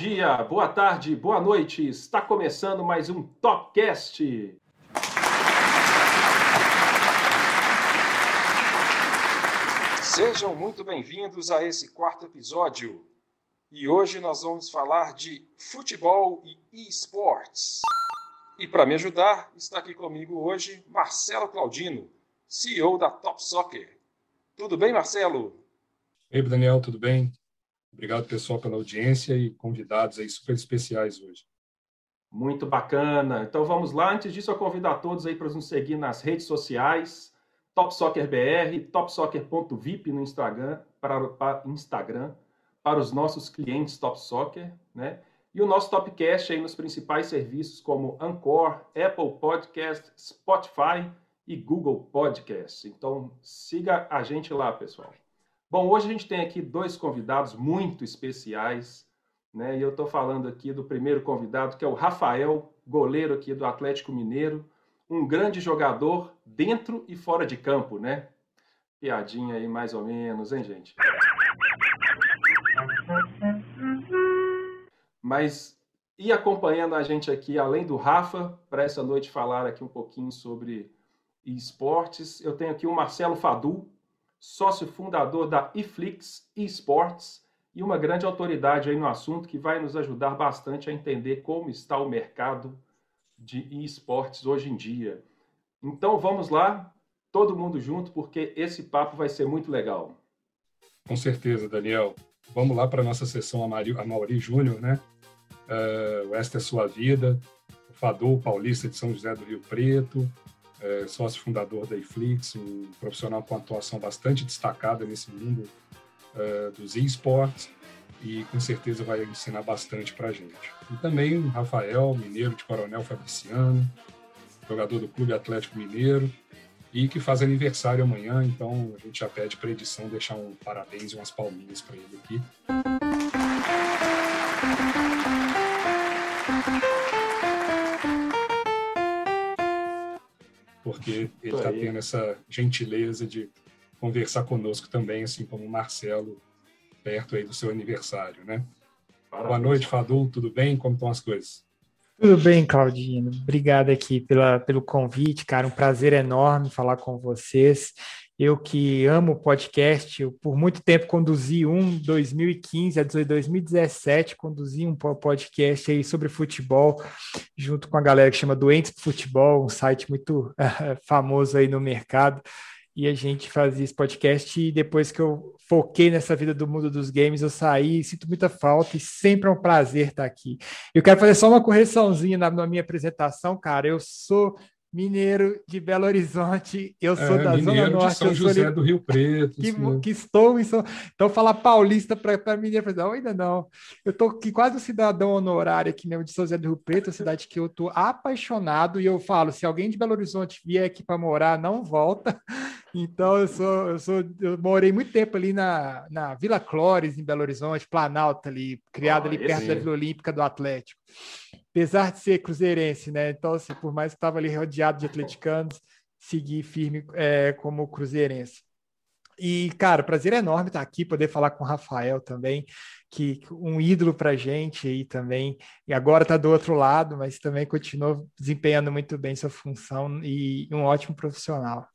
dia, boa tarde, boa noite. Está começando mais um Topcast. Sejam muito bem-vindos a esse quarto episódio. E hoje nós vamos falar de futebol e esportes. E para me ajudar, está aqui comigo hoje Marcelo Claudino, CEO da Top Soccer. Tudo bem, Marcelo? Ei, Daniel, tudo bem? Obrigado, pessoal, pela audiência e convidados aí super especiais hoje. Muito bacana. Então vamos lá. Antes disso, eu convido a todos aí para nos seguir nas redes sociais, Top Soccer BR, topsoccer.vip no Instagram, para, para Instagram, para os nossos clientes Top Soccer, né? E o nosso Topcast aí nos principais serviços como Anchor, Apple Podcast, Spotify e Google Podcast. Então siga a gente lá, pessoal. Bom, hoje a gente tem aqui dois convidados muito especiais, né? E eu estou falando aqui do primeiro convidado, que é o Rafael, goleiro aqui do Atlético Mineiro, um grande jogador dentro e fora de campo, né? Piadinha aí mais ou menos, hein, gente? Mas e acompanhando a gente aqui, além do Rafa, para essa noite falar aqui um pouquinho sobre esportes, eu tenho aqui o Marcelo Fadu, sócio fundador da eFlix Esports e uma grande autoridade aí no assunto que vai nos ajudar bastante a entender como está o mercado de esportes hoje em dia. Então vamos lá, todo mundo junto, porque esse papo vai ser muito legal. Com certeza, Daniel. Vamos lá para a nossa sessão a Mauri Júnior, né? Uh, Esta é Sua Vida, o Fador Paulista de São José do Rio Preto, é, sócio fundador da iFlix, um profissional com atuação bastante destacada nesse mundo é, dos esportes e com certeza vai ensinar bastante para a gente. E também o Rafael, mineiro de Coronel Fabriciano, jogador do Clube Atlético Mineiro e que faz aniversário amanhã, então a gente já pede para a edição deixar um parabéns e umas palminhas para ele aqui. Porque ele está tendo essa gentileza de conversar conosco também, assim como o Marcelo, perto aí do seu aniversário, né? Parabéns. Boa noite, Fadu, tudo bem? Como estão as coisas? Tudo bem, Claudino. Obrigado aqui pela, pelo convite, cara. Um prazer enorme falar com vocês. Eu que amo podcast, eu por muito tempo conduzi um, 2015 a 2017, conduzi um podcast aí sobre futebol, junto com a galera que chama Doentes do Futebol, um site muito famoso aí no mercado. E a gente fazia esse podcast e depois que eu foquei nessa vida do mundo dos games, eu saí, sinto muita falta e sempre é um prazer estar aqui. Eu quero fazer só uma correçãozinha na, na minha apresentação, cara. Eu sou mineiro de Belo Horizonte, eu sou é, da Zona Norte. De São José sou... do Rio Preto. Que, que estou em São... Então, falar paulista para mineiro, não, ainda não. Eu estou aqui quase um cidadão honorário aqui mesmo de São José do Rio Preto, cidade que eu estou apaixonado, e eu falo, se alguém de Belo Horizonte vier aqui para morar, não volta. Então, eu sou, eu sou, eu morei muito tempo ali na, na Vila Clores, em Belo Horizonte, Planalto ali, criado oh, ali perto da Vila Olímpica do Atlético apesar de ser cruzeirense, né? Então, assim, por mais que estava ali rodeado de atleticanos, segui firme é, como cruzeirense. E, cara, prazer enorme estar aqui, poder falar com o Rafael também, que um ídolo para gente aí também, e agora está do outro lado, mas também continua desempenhando muito bem sua função e um ótimo profissional.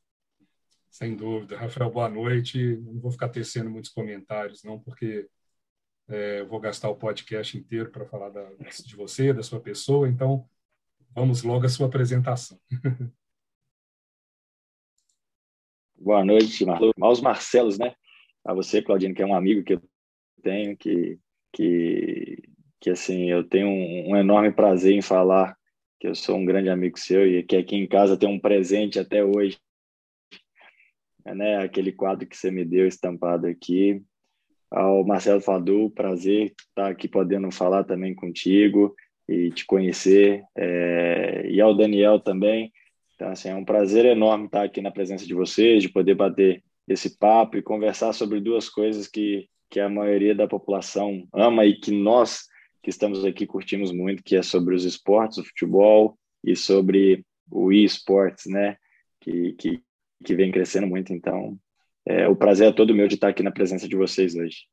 Sem dúvida. Rafael, boa noite. Não vou ficar tecendo muitos comentários, não, porque é, vou gastar o podcast inteiro para falar da, de você, da sua pessoa, então vamos logo à sua apresentação. Boa noite. Aos Marcelos, né? A você, Claudino, que é um amigo que eu tenho, que, que, que assim, eu tenho um, um enorme prazer em falar que eu sou um grande amigo seu e que aqui em casa tem um presente até hoje. É, né, aquele quadro que você me deu estampado aqui, ao Marcelo Fadu, prazer estar aqui podendo falar também contigo e te conhecer, é, e ao Daniel também. Então, assim, é um prazer enorme estar aqui na presença de vocês, de poder bater esse papo e conversar sobre duas coisas que, que a maioria da população ama e que nós que estamos aqui curtimos muito, que é sobre os esportes, o futebol e sobre o e-sports, né? Que, que, que vem crescendo muito. Então, é, o prazer é todo meu de estar aqui na presença de vocês hoje.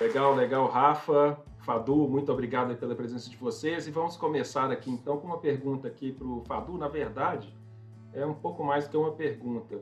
Legal, legal, Rafa. Fadu, muito obrigado pela presença de vocês. E vamos começar aqui então com uma pergunta aqui para o Fadu. Na verdade, é um pouco mais que uma pergunta.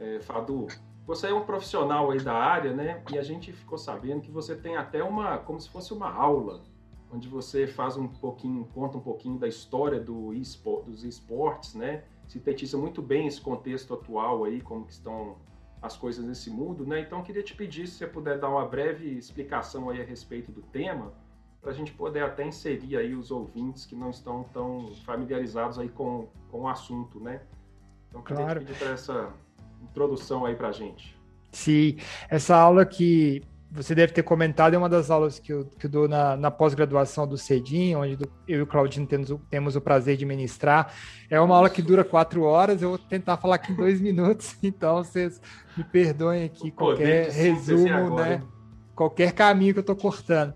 É, Fadu, você é um profissional aí da área, né? E a gente ficou sabendo que você tem até uma, como se fosse uma aula, onde você faz um pouquinho, conta um pouquinho da história do esport, dos esportes, né? Sintetiza muito bem esse contexto atual aí, como que estão as coisas nesse mundo, né? Então queria te pedir se você puder dar uma breve explicação aí a respeito do tema, para a gente poder até inserir aí os ouvintes que não estão tão familiarizados aí com, com o assunto, né? Então queria claro. te pedir para essa introdução aí para a gente. Sim, essa aula que você deve ter comentado, é uma das aulas que eu, que eu dou na, na pós-graduação do CEDIM, onde eu e o Claudino temos, temos o prazer de ministrar. É uma aula que dura quatro horas, eu vou tentar falar aqui em dois minutos, então vocês me perdoem aqui qualquer resumo, né? Qualquer caminho que eu estou cortando.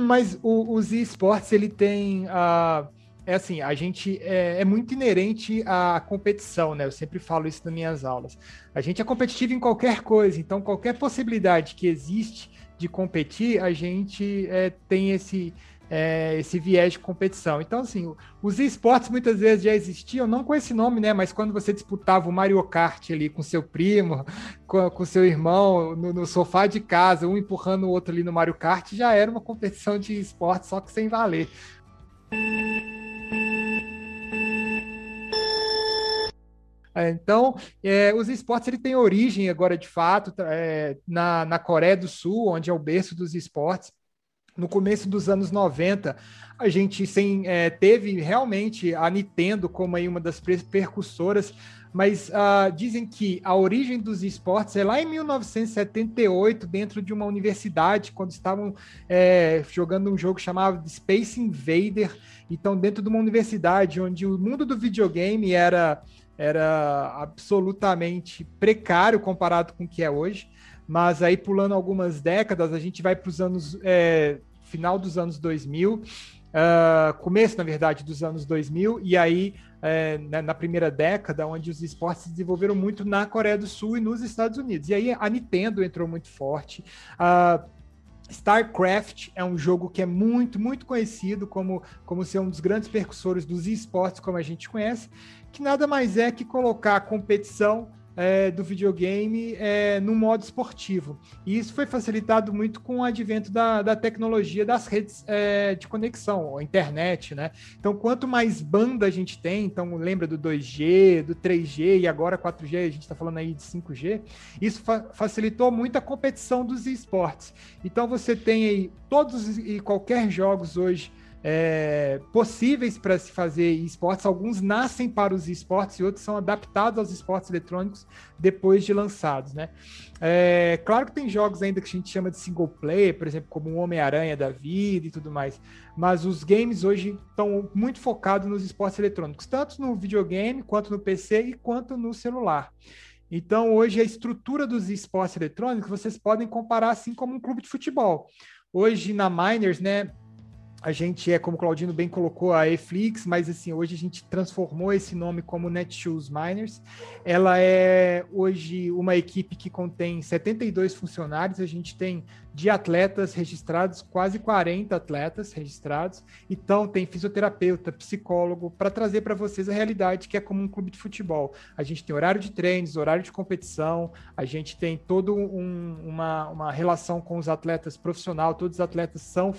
Mas o, os esportes, ele tem... Uh, é assim, a gente é, é, muito inerente à competição, né? Eu sempre falo isso nas minhas aulas. A gente é competitivo em qualquer coisa, então qualquer possibilidade que existe de competir, a gente é, tem esse, é, esse viés de competição. Então, assim, os esportes muitas vezes já existiam, não com esse nome, né? Mas quando você disputava o Mario Kart ali com seu primo, com, com seu irmão, no, no, sofá de casa, um empurrando o outro ali no Mario Kart, já era uma competição de esporte, só que sem valer. É, então, é, os esportes ele tem origem agora de fato é, na, na Coreia do Sul, onde é o berço dos esportes. No começo dos anos 90, a gente sem, é, teve realmente a Nintendo como aí uma das percussoras, mas uh, dizem que a origem dos esportes é lá em 1978, dentro de uma universidade, quando estavam é, jogando um jogo chamado Space Invader. Então, dentro de uma universidade onde o mundo do videogame era era absolutamente precário comparado com o que é hoje. Mas aí, pulando algumas décadas, a gente vai para os anos. É, final dos anos 2000, uh, ah, começo, na verdade, dos anos 2000, e aí é, na, na, primeira década, onde os esportes se desenvolveram muito na Coreia do Sul e nos Estados Unidos. E aí a Nintendo entrou muito forte. Uh, StarCraft é um jogo que é muito, muito conhecido como, como ser um dos grandes percussores dos esportes, como a gente conhece que nada mais é que colocar a competição é, do videogame é, no modo esportivo. E isso foi facilitado muito com o advento da, da tecnologia das redes é, de conexão, a internet, né? Então, quanto mais banda a gente tem, então lembra do 2G, do 3G e agora 4G, a gente está falando aí de 5G, isso fa facilitou muito a competição dos esportes. Então, você tem aí todos e qualquer jogos hoje é, possíveis para se fazer esportes. Alguns nascem para os esportes e outros são adaptados aos esportes eletrônicos depois de lançados, né? É, claro que tem jogos ainda que a gente chama de single player, por exemplo, como o Homem-Aranha da vida e tudo mais, mas os games hoje estão muito focados nos esportes eletrônicos, tanto no videogame, quanto no PC e quanto no celular. Então, hoje, a estrutura dos esportes eletrônicos, vocês podem comparar assim como um clube de futebol. Hoje, na Miners, né, a gente é, como o Claudino bem colocou, a Eflix, mas assim, hoje a gente transformou esse nome como Netshoes Miners. Ela é hoje uma equipe que contém 72 funcionários, a gente tem de atletas registrados, quase 40 atletas registrados. Então, tem fisioterapeuta, psicólogo, para trazer para vocês a realidade que é como um clube de futebol. A gente tem horário de treinos, horário de competição, a gente tem toda um, uma, uma relação com os atletas profissional, todos os atletas são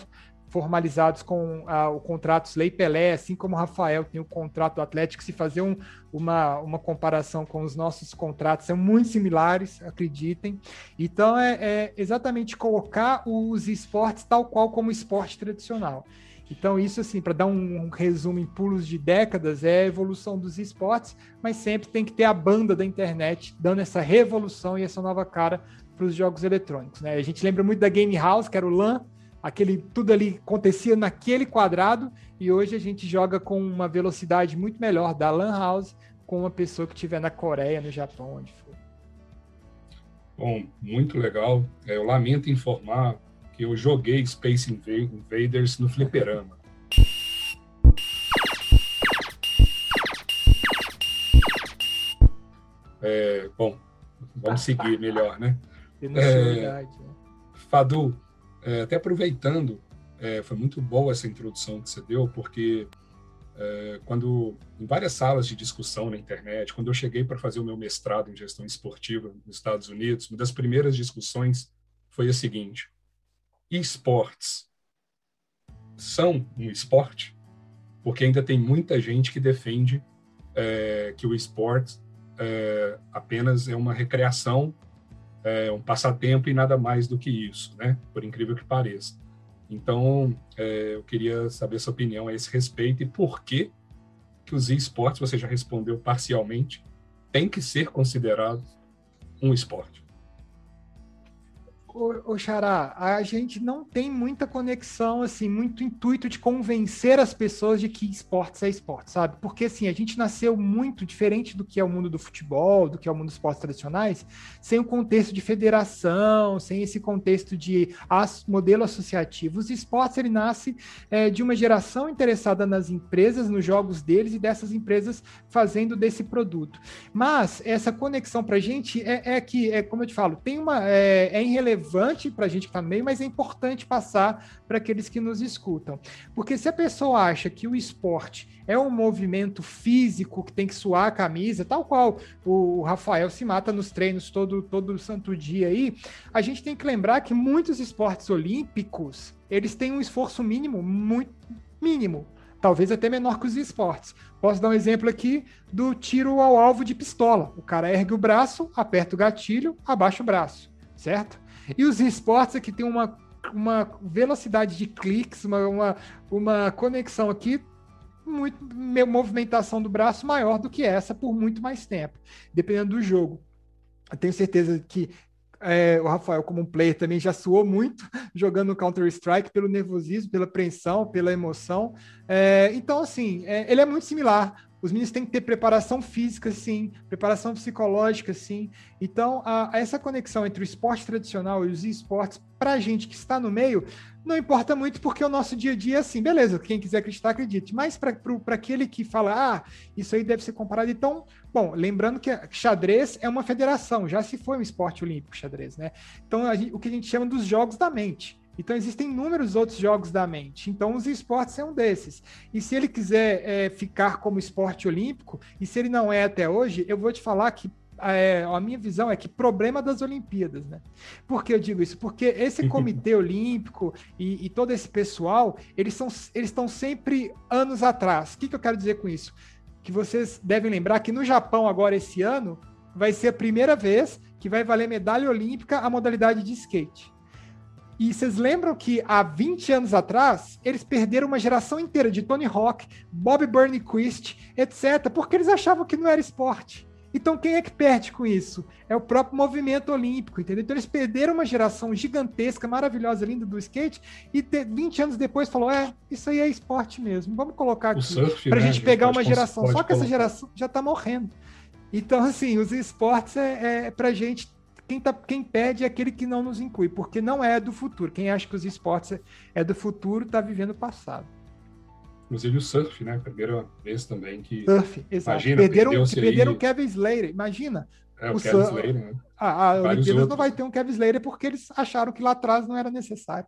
formalizados com ah, o contrato Lei Pelé, assim como o Rafael tem o contrato do Atlético, se fazer um, uma, uma comparação com os nossos contratos, são muito similares, acreditem. Então, é, é exatamente colocar os esportes tal qual como esporte tradicional. Então, isso, assim, para dar um, resumo em pulos de décadas, é a evolução dos esportes, mas sempre tem que ter a banda da internet dando essa revolução e essa nova cara para os jogos eletrônicos. Né? A gente lembra muito da Game House, que era o LAN, aquele tudo ali acontecia naquele quadrado e hoje a gente joga com uma velocidade muito melhor da Lan House com uma pessoa que estiver na Coreia, no Japão, onde for. Bom, muito legal. É, eu lamento informar que eu joguei Space Invaders no fliperama. É, bom, vamos seguir melhor, né? É, né? Fadu, é, até aproveitando, é, foi muito boa essa introdução que você deu, porque é, quando em várias salas de discussão na internet, quando eu cheguei para fazer o meu mestrado em gestão esportiva nos Estados Unidos, uma das primeiras discussões foi a seguinte: esportes são um esporte? Porque ainda tem muita gente que defende é, que o esporte é, apenas é uma recreação, é um passatempo e nada mais do que isso, né? Por incrível que pareça. Então, é, eu queria saber sua opinião a esse respeito e por que que os esportes, você já respondeu parcialmente, tem que ser considerado um esporte. Ô, Xará, a gente não tem muita conexão, assim, muito intuito de convencer as pessoas de que esportes é esporte, sabe? Porque, assim, a gente nasceu muito diferente do que é o mundo do futebol, do que é o mundo dos esportes tradicionais, sem o contexto de federação, sem esse contexto de as, modelo associativo. Os esportes, ele nasce é, de uma geração interessada nas empresas, nos jogos deles e dessas empresas fazendo desse produto. Mas essa conexão para a gente é, é, que, é, como eu te falo, tem uma, é, é irrelevante relevante para a gente no meio, mas é importante passar para aqueles que nos escutam. Porque se a pessoa acha que o esporte é um movimento físico que tem que suar a camisa, tal qual o Rafael se mata nos treinos todo, todo santo dia aí, a gente tem que lembrar que muitos esportes olímpicos, eles têm um esforço mínimo, muito mínimo, talvez até menor que os esportes. Posso dar um exemplo aqui do tiro ao alvo de pistola. O cara ergue o braço, aperta o gatilho, abaixa o braço, certo? E os esportes aqui tem uma, uma velocidade de cliques, uma, uma, uma conexão aqui muito movimentação do braço maior do que essa por muito mais tempo, dependendo do jogo. Eu tenho certeza que é, o Rafael, como um player, também já suou muito jogando Counter-Strike pelo nervosismo, pela apreensão, pela emoção. É, então, assim, é, ele é muito similar. Os meninos têm que ter preparação física, sim, preparação psicológica, sim. Então, a, a essa conexão entre o esporte tradicional e os esportes, para a gente que está no meio, não importa muito, porque o nosso dia a dia é assim, beleza, quem quiser acreditar, acredite. Mas para aquele que fala, ah, isso aí deve ser comparado. Então, bom, lembrando que xadrez é uma federação, já se foi um esporte olímpico, xadrez, né? Então, o que a gente chama dos jogos da mente. Então, existem inúmeros outros jogos da mente. Então, os esportes é um desses. E se ele quiser é, ficar como esporte olímpico, e se ele não é até hoje, eu vou te falar que é, a minha visão é que problema das Olimpíadas, né? Por que eu digo isso? Porque esse comitê olímpico e, e, todo esse pessoal, eles, são, eles estão sempre anos atrás. O que, que eu quero dizer com isso? Que vocês devem lembrar que no Japão, agora, esse ano, vai ser a primeira vez que vai valer medalha olímpica a modalidade de skate. E vocês lembram que há 20 anos atrás, eles perderam uma geração inteira de Tony Hawk, Bob Burnquist, etc., porque eles achavam que não era esporte. Então, quem é que perde com isso? É o próprio movimento olímpico, entendeu? Então, eles perderam uma geração gigantesca, maravilhosa, linda do skate, e 20 anos depois falou: é, isso aí é esporte mesmo. Vamos colocar aqui para a né? gente pegar uma geração. Só que essa geração já está morrendo. Então, assim, os esportes é, é para gente quem, tá, quem perde é aquele que não nos inclui, porque não é do futuro. Quem acha que os esportes é do futuro está vivendo o passado. Inclusive o surf, né? Primeira vez também que. Surf, exato. Imagina, perderam, que perderam o Kevin Slater. Imagina. É, o, o Kevin. Slater, né? A, a Olimpíadas não vai ter um Kevin Slater porque eles acharam que lá atrás não era necessário.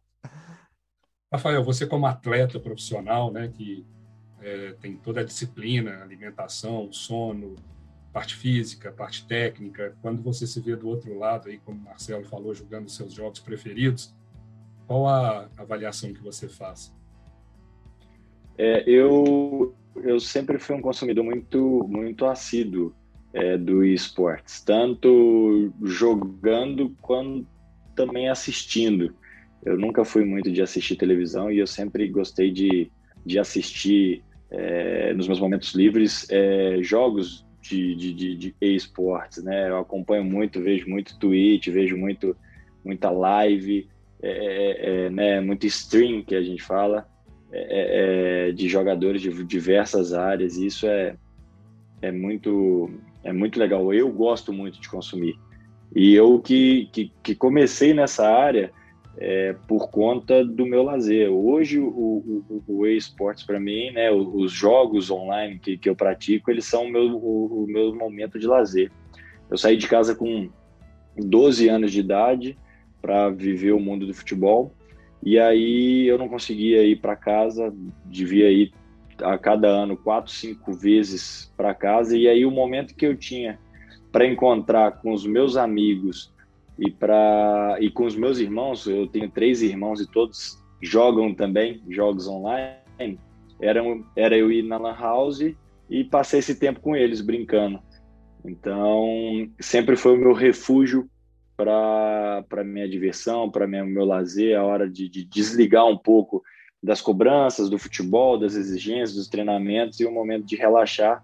Rafael, você como atleta profissional, né, que é, tem toda a disciplina, alimentação, sono, parte física, parte técnica, quando você se vê do outro lado, aí, como o Marcelo falou, jogando seus jogos preferidos, qual a avaliação que você faz? É, eu, eu sempre fui um consumidor muito, muito assíduo é, do esportes, tanto jogando quanto também assistindo. Eu nunca fui muito de assistir televisão e eu sempre gostei de, de assistir é, nos meus momentos livres é, jogos de, de, de, de esportes, né? Eu acompanho muito, vejo muito tweet, vejo muito, muita live, é, é, é né? muito stream que a gente fala é, é, é, de jogadores de diversas áreas. E isso é, é muito é muito legal. Eu gosto muito de consumir. E eu que, que, que comecei nessa área é, por conta do meu lazer. Hoje, o, o, o para mim, né, os jogos online que, que eu pratico, eles são o meu, o, o meu momento de lazer. Eu saí de casa com 12 anos de idade para viver o mundo do futebol E aí eu não conseguia ir para casa, devia ir a cada ano quatro, cinco vezes para casa. E aí o momento que eu tinha para encontrar com os meus amigos e para e com os meus irmãos, eu tenho três irmãos e todos jogam também jogos online. Era, era eu ir na lan house e passei esse tempo com eles brincando. Então, sempre foi o meu refúgio para minha diversão, para meu lazer, a hora de, de, desligar um pouco das cobranças, do futebol, das exigências, dos treinamentos e o um momento de relaxar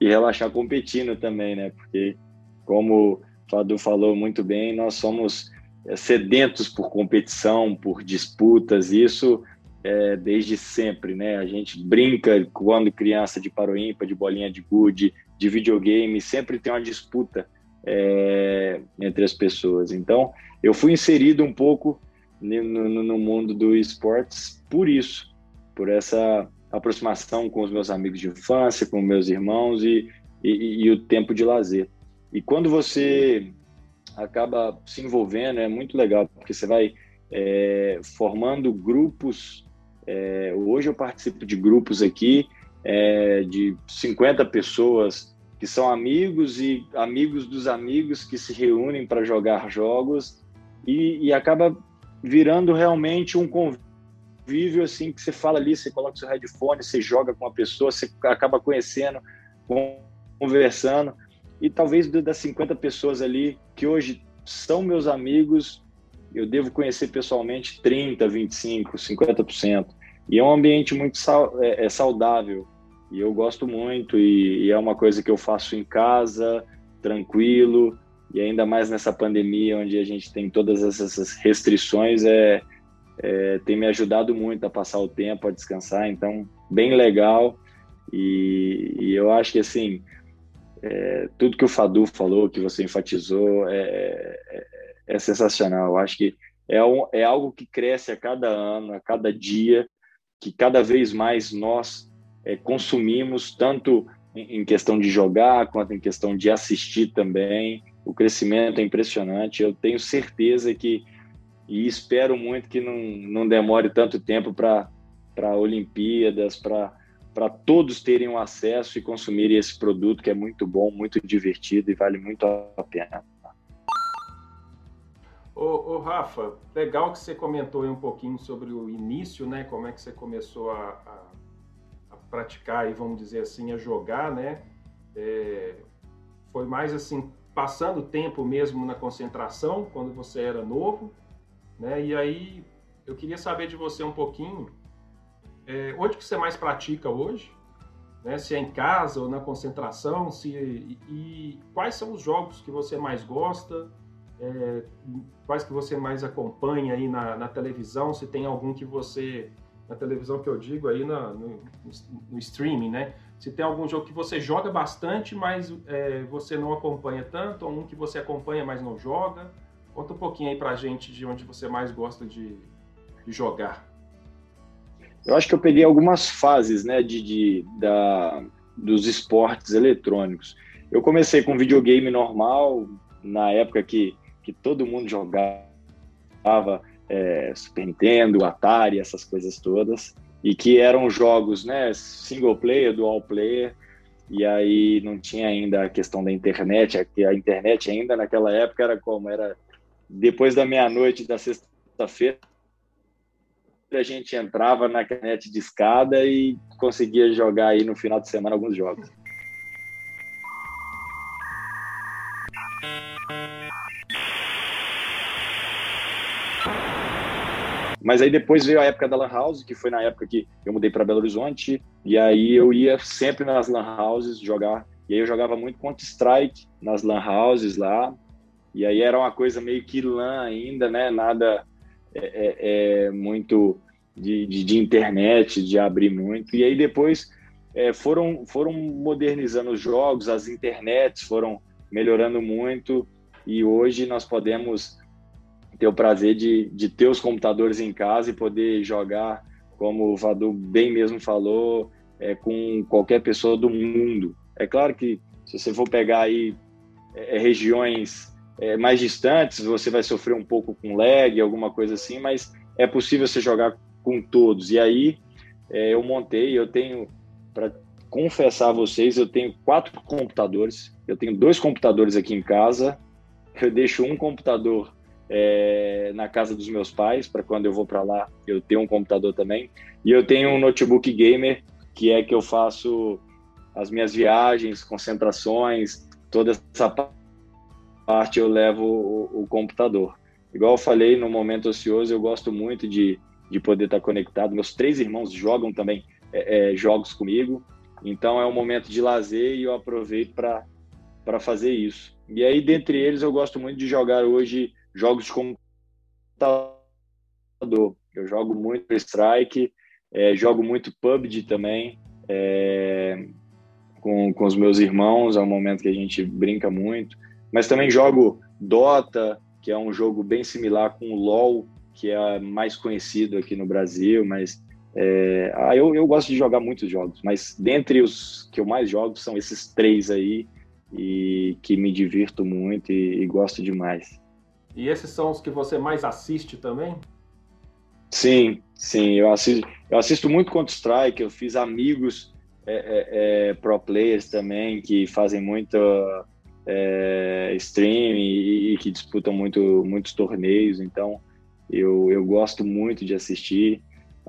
e relaxar competindo também, né? Porque, como Fadu falou muito bem, nós somos é, sedentos por competição, por disputas, isso é, desde sempre, né? A gente brinca quando criança de paroímpa, de bolinha de gude, de videogame, sempre tem uma disputa é, entre as pessoas. Então, eu fui inserido um pouco no, no, no, mundo do esportes por isso, por essa aproximação com os meus amigos de infância, com meus irmãos e, e, e o tempo de lazer. E quando você acaba se envolvendo, é muito legal, porque você vai é, formando grupos. É, hoje eu participo de grupos aqui é, de 50 pessoas que são amigos e amigos dos amigos que se reúnem para jogar jogos e, e, acaba virando realmente um convívio assim que você fala ali, você coloca seu headphone, você joga com uma pessoa, você acaba conhecendo, conversando e talvez das 50 pessoas ali que hoje são meus amigos, eu devo conhecer pessoalmente 30, 25, 50%. E é um ambiente muito é, é saudável, e eu gosto muito, e, e, é uma coisa que eu faço em casa, tranquilo, e ainda mais nessa pandemia, onde a gente tem todas essas restrições, é, é, tem me ajudado muito a passar o tempo, a descansar, então, bem legal, e, e eu acho que, assim, é, tudo que o Fadu falou, que você enfatizou, é, é, é sensacional, eu acho que é, um, é algo que cresce a cada ano, a cada dia, que cada vez mais nós é, consumimos, tanto em, questão de jogar, quanto em questão de assistir também. O crescimento é impressionante. Eu tenho certeza que, e espero muito que não, não demore tanto tempo para Olimpíadas, para todos terem o um acesso e consumirem esse produto que é muito bom, muito divertido e vale muito a pena. Ô, ô, Rafa, legal que você comentou um pouquinho sobre o início, né? Como é que você começou a, a praticar e vamos dizer assim a jogar, né? É, foi mais assim passando tempo mesmo na concentração quando você era novo, né? E aí eu queria saber de você um pouquinho é, onde que você mais pratica hoje, né? Se é em casa ou na concentração, se e, e quais são os jogos que você mais gosta, é, quais que você mais acompanha aí na, na televisão, se tem algum que você na televisão que eu digo aí na, no, no, streaming, né? Se tem algum jogo que você joga bastante, mas é, você não acompanha tanto, ou um que você acompanha, mas não joga. Conta um pouquinho aí pra gente de onde você mais gosta de, de jogar. Eu acho que eu peguei algumas fases, né, de, de da, dos esportes eletrônicos. Eu comecei com videogame normal, na época que, que todo mundo jogava é, Super Nintendo, Atari, essas coisas todas, e que eram jogos, né, single player, dual player, e aí não tinha ainda a questão da internet, a, a internet ainda naquela época era como? Era depois da meia-noite da sexta-feira, a gente entrava na internet de escada e conseguia jogar aí no final de semana alguns jogos. Mas aí depois veio a época da Lan House, que foi na época que eu mudei para Belo Horizonte, e aí eu ia sempre nas Lan Houses jogar. E aí eu jogava muito Counter-Strike nas Lan Houses lá, e aí era uma coisa meio que LAN ainda, né? Nada é, é, é muito de, de, de, internet, de abrir muito. E aí depois é, foram, foram modernizando os jogos, as internets foram melhorando muito, e hoje nós podemos ter o prazer de, de ter os computadores em casa e poder jogar, como o Vadu bem mesmo falou, é, com qualquer pessoa do mundo. É claro que se você for pegar aí é, regiões é, mais distantes, você vai sofrer um pouco com lag, alguma coisa assim, mas é possível você jogar com todos. E aí é, eu montei, eu tenho, para confessar a vocês, eu tenho quatro computadores. Eu tenho dois computadores aqui em casa. Eu deixo um computador é, na casa dos meus pais, para quando eu vou para lá eu ter um computador também. E eu tenho um notebook gamer, que é que eu faço as minhas viagens, concentrações, toda essa parte eu levo o, o computador. Igual eu falei, no momento ocioso, eu gosto muito de, de poder estar conectado. Meus três irmãos jogam também é, é, jogos comigo, então é um momento de lazer e eu aproveito para fazer isso. E aí, dentre eles, eu gosto muito de jogar hoje jogos de computador. Eu jogo muito Strike, é, jogo muito PUBG também, é, com, com os meus irmãos, é um momento que a gente brinca muito. Mas também jogo Dota, que é um jogo bem similar com o LoL, que é mais conhecido aqui no Brasil, mas é, ah, eu, eu gosto de jogar muitos jogos, mas dentre os que eu mais jogo são esses três aí, e que me divirto muito e, e gosto demais. E esses são os que você mais assiste também? Sim, sim, eu assisto, eu assisto muito Counter-Strike, eu fiz amigos é, é, é, pro players também que fazem muito é, stream e, e, que disputam muito, muitos torneios, então eu, eu gosto muito de assistir.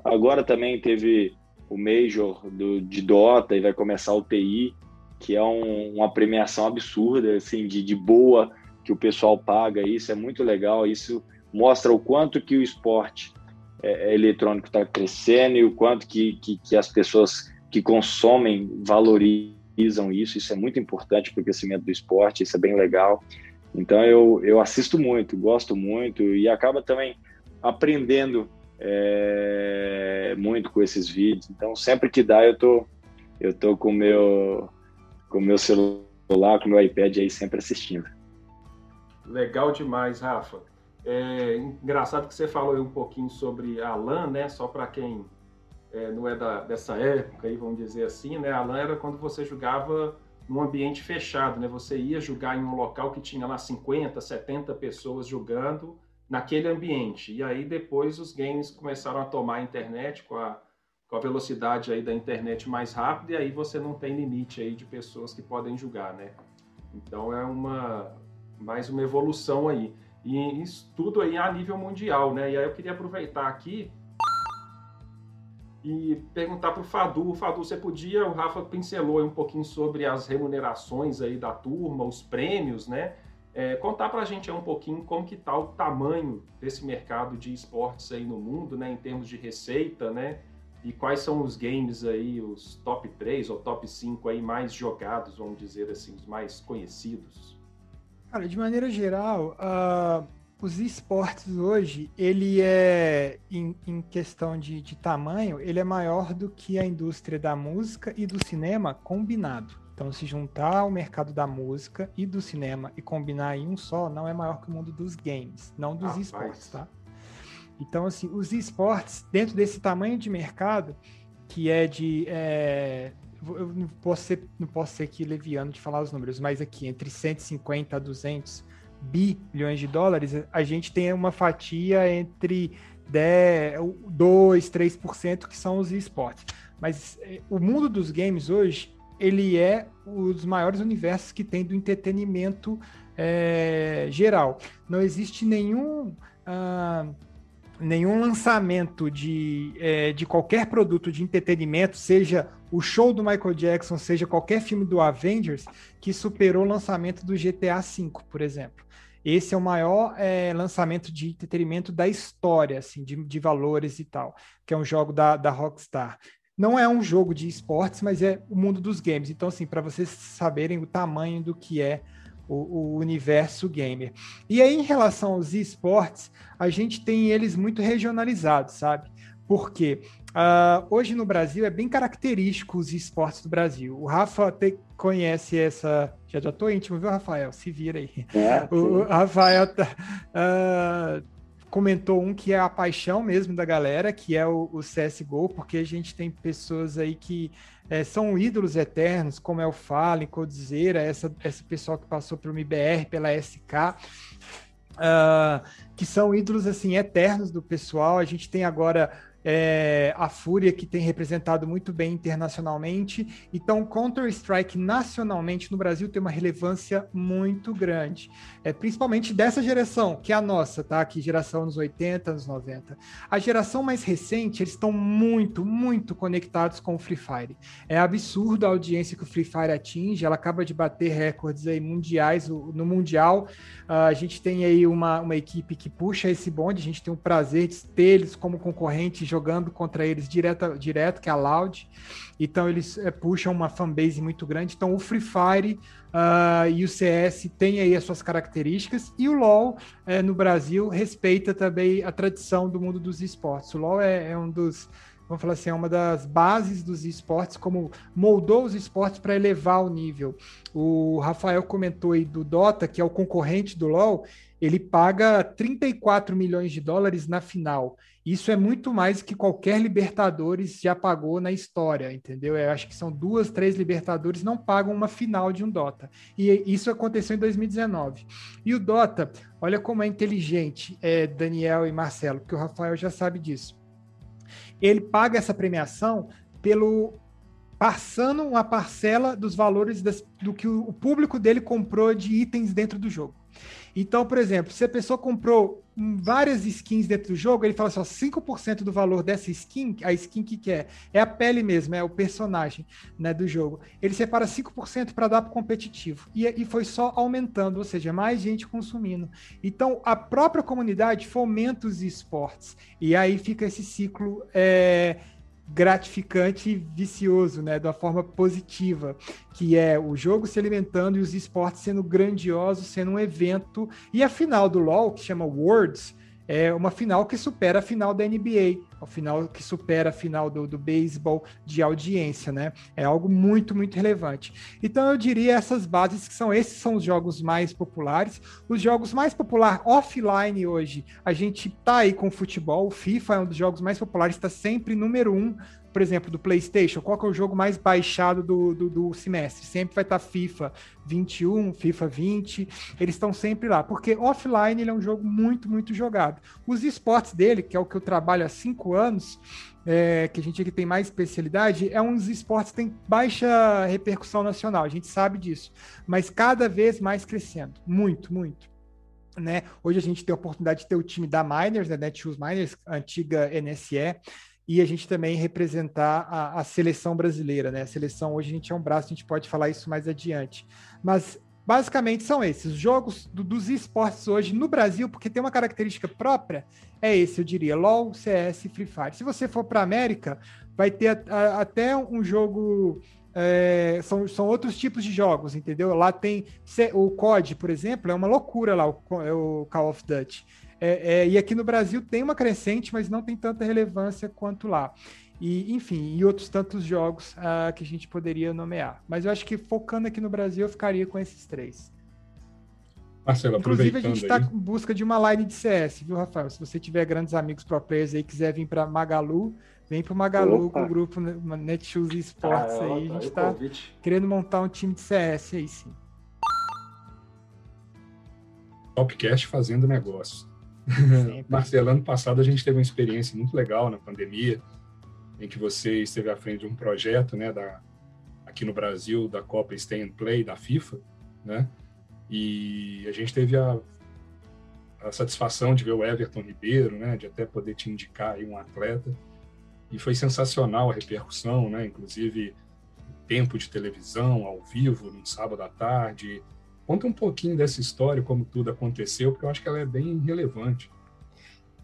Agora também teve o Major do, de Dota e vai começar o TI, que é um, uma premiação absurda, assim, de, de boa que o pessoal paga, isso é muito legal, isso mostra o quanto que o esporte é, é eletrônico está crescendo e o quanto que, que, que, as pessoas que consomem valorizam isso, isso é muito importante para o crescimento do esporte, isso é bem legal. Então eu, eu assisto muito, gosto muito e acaba também aprendendo é, muito com esses vídeos. Então sempre que dá eu tô eu tô com meu com meu celular, com meu iPad aí sempre assistindo. Legal demais, Rafa. É engraçado que você falou aí um pouquinho sobre a LAN, né? Só para quem é, não é da, dessa época, aí, vamos dizer assim, né? A LAN era quando você jogava num ambiente fechado, né? Você ia jogar em um local que tinha lá 50, 70 pessoas jogando naquele ambiente. E aí depois os games começaram a tomar a internet com a, com a velocidade aí da internet mais rápida e aí você não tem limite aí de pessoas que podem jogar, né? Então é uma mais uma evolução aí. E isso tudo aí a nível mundial, né? E aí eu queria aproveitar aqui e perguntar para o Fadu. Fadu, você podia, o Rafa pincelou um pouquinho sobre as remunerações aí da turma, os prêmios, né? É, contar para a gente um pouquinho como que está o tamanho desse mercado de esportes aí no mundo, né? Em termos de receita, né? E quais são os games aí, os top 3 ou top 5 aí mais jogados, vamos dizer assim, os mais conhecidos? Cara, de maneira geral, uh, os esportes hoje, ele é, em, em questão de, de, tamanho, ele é maior do que a indústria da música e do cinema combinado. Então, se juntar o mercado da música e do cinema e combinar em um só, não é maior que o mundo dos games, não dos esportes, tá? Então, assim, os esportes, dentro desse tamanho de mercado, que é de é, eu não posso ser, não posso ser aqui leviano de falar os números, mas aqui entre 150 a 200 bilhões de dólares, a gente tem uma fatia entre 10, 2, 3% que são os esportes. Mas eh, o mundo dos games hoje, ele é um dos maiores universos que tem do entretenimento é, geral. Não existe nenhum... Ah, nenhum lançamento de, é, de qualquer produto de entretenimento, seja o show do Michael Jackson, seja qualquer filme do Avengers, que superou o lançamento do GTA V, por exemplo. Esse é o maior é, lançamento de entretenimento da história, assim, de, de valores e tal, que é um jogo da, da Rockstar. Não é um jogo de esportes, mas é o mundo dos games. Então, assim, para vocês saberem o tamanho do que é o, o, universo gamer. E aí, em relação aos esportes, a gente tem eles muito regionalizados, sabe? Porque uh, hoje no Brasil é bem característico os esportes do Brasil. O Rafa até conhece essa. Já já tô íntimo, viu, Rafael? Se vira aí. É, o, Rafael tá, uh, comentou um que é a paixão mesmo da galera, que é o, o CSGO, porque a gente tem pessoas aí que é, são ídolos eternos, como é o Fallen, Codizera, essa, essa pessoal que passou pelo MBR, pela SK. uh, que são ídolos assim eternos do pessoal. A gente tem agora é, a Fúria, que tem representado muito bem internacionalmente. Então, Counter-Strike nacionalmente no Brasil tem uma relevância muito grande, é, principalmente dessa geração, que é a nossa, tá? Que geração nos 80, anos 90. A geração mais recente, eles estão muito, muito conectados com o Free Fire. É absurdo a audiência que o Free Fire atinge, ela acaba de bater recordes aí mundiais no Mundial. Uh, a gente tem aí uma, uma equipe que puxa esse bonde, a gente tem o prazer de ter eles como concorrentes jogando contra eles direto, direto que é a Loud. Então eles é, puxam uma fanbase muito grande. Então o Free Fire uh, e o CS têm aí as suas características. E o LoL é, no Brasil respeita também a tradição do mundo dos esportes. O LoL é, é um dos vamos falar assim, é uma das bases dos esportes, como moldou os esportes para elevar o nível. O Rafael comentou aí do Dota, que é o concorrente do LoL, ele paga 34 milhões de dólares na final. Isso é muito mais que qualquer Libertadores já pagou na história, entendeu? Eu acho que são duas, três Libertadores não pagam uma final de um Dota. E isso aconteceu em 2019. E o Dota, olha como é inteligente, é, Daniel e Marcelo, porque o Rafael já sabe disso. Ele paga essa premiação pelo passando uma parcela dos valores das, do que o público dele comprou de itens dentro do jogo. Então, por exemplo, se a pessoa comprou várias skins dentro do jogo, ele fala só assim, 5% do valor dessa skin, a skin que quer, é a pele mesmo, é o personagem né, do jogo. Ele separa 5% para dar para competitivo. E, e foi só aumentando, ou seja, mais gente consumindo. Então, a própria comunidade fomenta os esportes. E aí fica esse ciclo. É, gratificante e vicioso, né, da forma positiva, que é o jogo se alimentando e os esportes sendo grandiosos, sendo um evento. E a final do LoL, que chama Worlds, é uma final que supera a final da NBA, a final que supera a final do, do beisebol de audiência, né? É algo muito, muito relevante. Então eu diria essas bases que são esses são os jogos mais populares. Os jogos mais populares offline hoje, a gente tá aí com o futebol, o FIFA é um dos jogos mais populares, está sempre número um por exemplo, do PlayStation, qual que é o jogo mais baixado do, do, do semestre? Sempre vai estar FIFA 21, FIFA 20, eles estão sempre lá, porque offline ele é um jogo muito, muito jogado. Os esportes dele, que é o que eu trabalho há cinco anos, é, que a gente aqui tem mais especialidade, é uns esportes que tem baixa repercussão nacional, a gente sabe disso, mas cada vez mais crescendo, muito, muito. Né? Hoje a gente tem a oportunidade de ter o time da Miners, né, Netshoes Miners, antiga NSE, e a gente também representar a, a, seleção brasileira, né? A seleção hoje a gente é um braço, a gente pode falar isso mais adiante. Mas basicamente são esses. Os jogos do, dos esportes hoje no Brasil, porque tem uma característica própria, é esse, eu diria: LOL, CS Free Fire. Se você for para a América, vai ter a, a, até um jogo. É, são, são outros tipos de jogos, entendeu? Lá tem o COD, por exemplo, é uma loucura lá, o, o Call of Duty. É, é, e aqui no Brasil tem uma crescente, mas não tem tanta relevância quanto lá. E, enfim, e outros tantos jogos uh, que a gente poderia nomear. Mas eu acho que focando aqui no Brasil, eu ficaria com esses três. Marcelo, Inclusive, a gente está em busca de uma line de CS, viu, Rafael? Se você tiver grandes amigos pro players aí quiser vir para Magalu, vem para Magalu Opa. com o grupo Netshoes Esports ah, aí. A gente está querendo montar um time de CS aí, sim. Topcast fazendo negócio. Marcelo, ano passado a gente teve uma experiência muito legal na pandemia, em que você esteve à frente de um projeto, né, da, aqui no Brasil, da Copa Stay and Play, da FIFA, né? E a gente teve a, a satisfação de ver o Everton Ribeiro, né, de até poder te indicar aí um atleta. E foi sensacional a repercussão, né? Inclusive tempo de televisão ao vivo, no sábado à tarde, Conta um pouquinho dessa história, como tudo aconteceu, porque eu acho que ela é bem relevante.